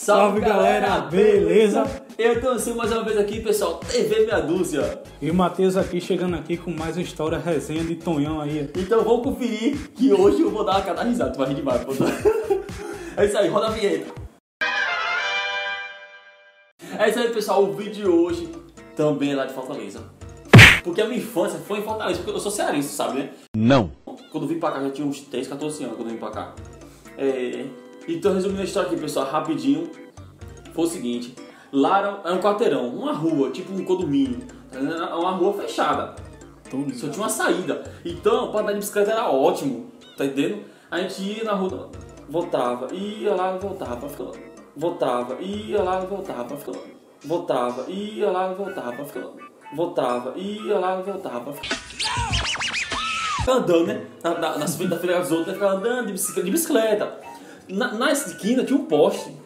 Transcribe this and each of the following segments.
Salve galera, beleza? Eu tô assim mais uma vez aqui, pessoal, TV Meia Dúzia. E o Matheus aqui chegando aqui com mais uma história resenha de Tonhão aí. Então vamos conferir que hoje eu vou dar uma cada risada, tu vai rir demais, pô. É isso aí, roda a vinheta. É isso aí, pessoal, o vídeo de hoje também é lá de Fortaleza. Porque a minha infância foi em Fortaleza, porque eu sou cearense, sabe, né? Não. Quando eu vim pra cá, já tinha uns 13, 14 anos quando eu vim pra cá. É, então, resumindo a história aqui, pessoal, rapidinho. Foi o seguinte: lá era, um quarteirão, uma rua, tipo um condomínio. tá? Era Uma rua fechada. Só tinha uma saída. Então, pra andar de bicicleta era ótimo, tá entendendo? A gente ia na rua, voltava, ia lá e voltava, ficava, voltava, ia lá e voltava, ficava, voltava, ia lá e voltava, ficava, voltava, ia lá e voltava. Ficava andando, né? Na, na, nas frente da feira das outras, ficava andando de bicicleta. De bicicleta. Na, na esquina tinha um poste.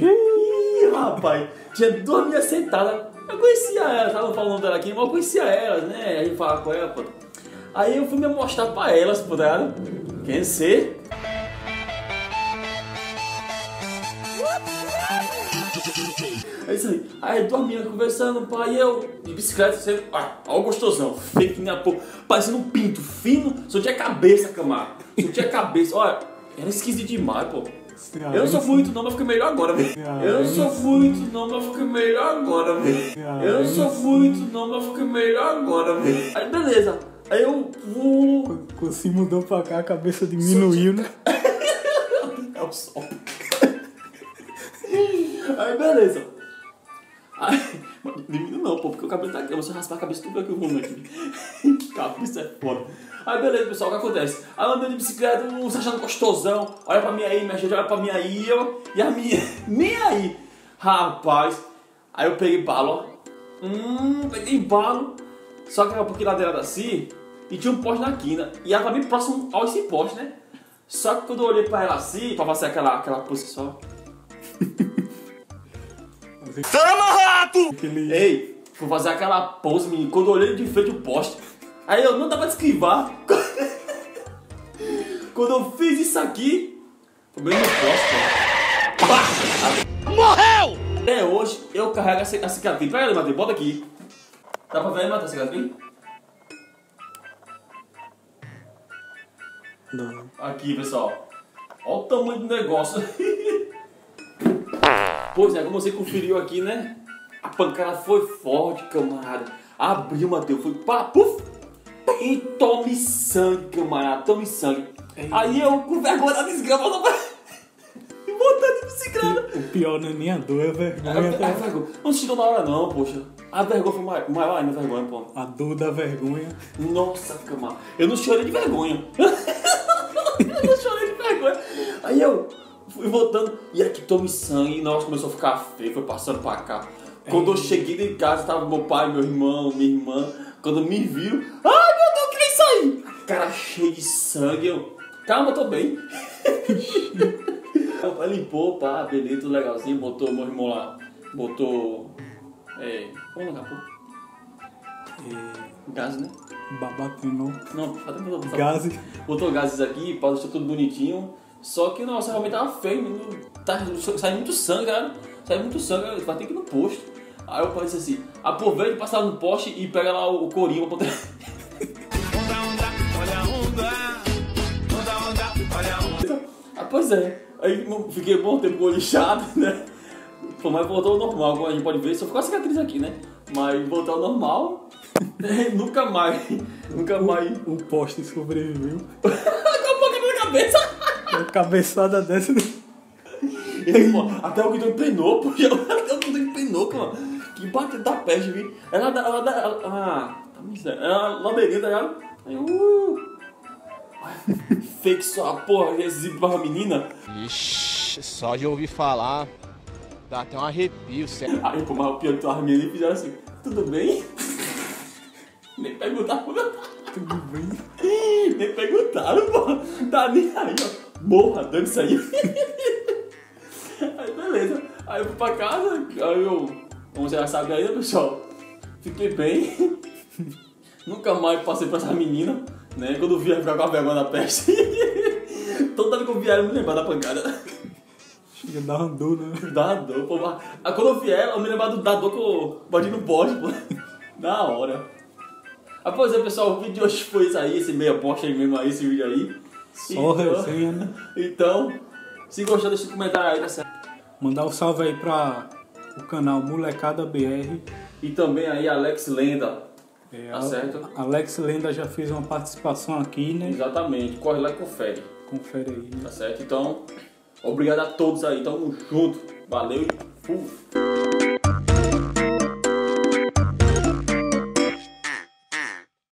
Ih, rapaz, tinha duas meninas sentadas. Eu conhecia elas, tava falando dela aqui, mas eu conhecia elas, né? A gente falava com ela, pô. Aí eu fui me mostrar pra elas, pô, tá? Quem ser? É isso aí. Aí duas meninas conversando, pai, eu de bicicleta, você. Ah, ó gostosão, feio que a porra. Parecendo um pinto fino, só tinha cabeça, camarada. Só tinha cabeça. Olha, era esquisito demais, pô. Eu não sou muito não, mas fiquei melhor agora, velho. Eu não sou muito não, mas fiquei melhor agora, velho. Eu não sou muito não, mas fiquei melhor agora, velho. Aí beleza. Aí eu vou. Quando se mudou pra cá, a cabeça diminuiu, né? É o sol. Aí beleza. Aí, diminuiu não, pô, porque o cabelo tá aqui. Você raspar a cabeça tudo aqui o rumo aqui. Cabeça é foda. Aí beleza, pessoal, o que acontece? Aí eu andando de bicicleta, um se achando gostosão. Olha pra mim aí, minha gente, olha pra mim aí, eu. E a minha, nem aí. Rapaz. Aí eu peguei balo, ó. Hum, peguei balo. Só que era um pouquinho ladeirada assim. E tinha um poste na quina. E ela tava bem próximo ao esse poste, né? Só que quando eu olhei pra ela assim, pra fazer aquela, aquela posição. Aquele... Ei, fui fazer aquela pose, menino. Quando eu olhei de frente o poste, aí eu não dava pra esquivar. Quando eu fiz isso aqui, foi bem no ó. Morreu! Até hoje eu carrego a ci- a cicatriz. Pega ali, Matheus, bota aqui. Dá pra ver aí, Matheus, a cicatriz? Não. Aqui, pessoal. Olha o tamanho do negócio. pois é, como você conferiu aqui, né? A pancada foi forte, camarada. Abriu, Matheus, foi pá, puf. E tome sangue, camarada, tome sangue. Aí eu, com vergonha da desgrama, e voltando de bicicleta. O pior não é nem a dor, é a vergonha. aí, tá? vergonha. Não chegou na hora não, poxa. A vergonha foi mai- maior ainda, a vergonha, pô. A dor da vergonha. Nossa, camarada. Eu não chorei de vergonha. eu não chorei de vergonha. Aí eu fui voltando. E aqui tome sangue. Nossa, começou a ficar feio. Foi passando pra cá. Quando eu cheguei em casa, tava meu pai, meu irmão, minha irmã. Quando me viram. Ai, Cara cheio de sangue. Eu, calma, tô bem. Ela limpou, pá, beleza, tudo legalzinho. Botou meu irmão lá. Botou. É. Como é o nome? É, Gás, né? babatenou. Não, até botou, botou, Gases. botou gases aqui, pá, deixou tudo bonitinho. Só que, nossa, realmente tava feio, menino. Tá, sai muito sangue, cara. Sai muito sangue, vai ter que ir no posto. Aí o pai disse assim: aproveita e passa lá no poste e pega lá o, o corinho pra poder. Pois é. Aí fiquei um bom tempo com o olho inchado, né? Pô, mas voltou ao normal, como a gente pode ver. Só ficou a cicatriz aqui, né? Mas voltou ao normal. nunca mais. Nunca mais. O poste sobreviveu. Com a boca na cabeça. A cabeçada dessa. E aí, pô, até o Guido empenou, pô. Até o Guido empenou, cara. Que bateu da peste, viu? Ela dá. Ela dá. Ela, ah, tá miséria. Ela tá ligado? Aí, uh. Fake só a porra, exibe pra menina. Ixi, só de ouvir falar, dá até um arrepio, sério. Aí, pô, mas o pior que as meninas fizeram assim: tudo bem? Nem perguntaram. Tudo bem. Nem perguntaram, pô. Tá nem aí, ó. Morra, dando isso aí. Aí, beleza. Aí eu fui pra casa, aí eu, como você já sabe aí, né, pessoal? Fiquei bem. Nunca mais passei pra essa menina, né? Quando ficar com a vergonha da peste. Toda vez que eu eu me lembrava da pancada. Chega dar uma dor, né? Dá dor, pô. mas- Ah, Quando eu vier, eu me lembrar do da dor que eu bati no poste, pô. Na hora. Ah, pois é, pessoal, o vídeo de hoje foi isso aí, esse meia bosta aí mesmo aí, esse vídeo aí. Só resenha, né? Então, se gostou, deixa um comentário aí, tá certo? Mandar um salve aí pra o canal Molecada BR. E também aí, Alex Lenda. É, Tá a- certo. Alex Lenda já fez uma participação aqui, né? Exatamente, corre lá e confere, Confere aí, né? tá certo? Então, obrigado a todos aí, tamo junto. Valeu e fui.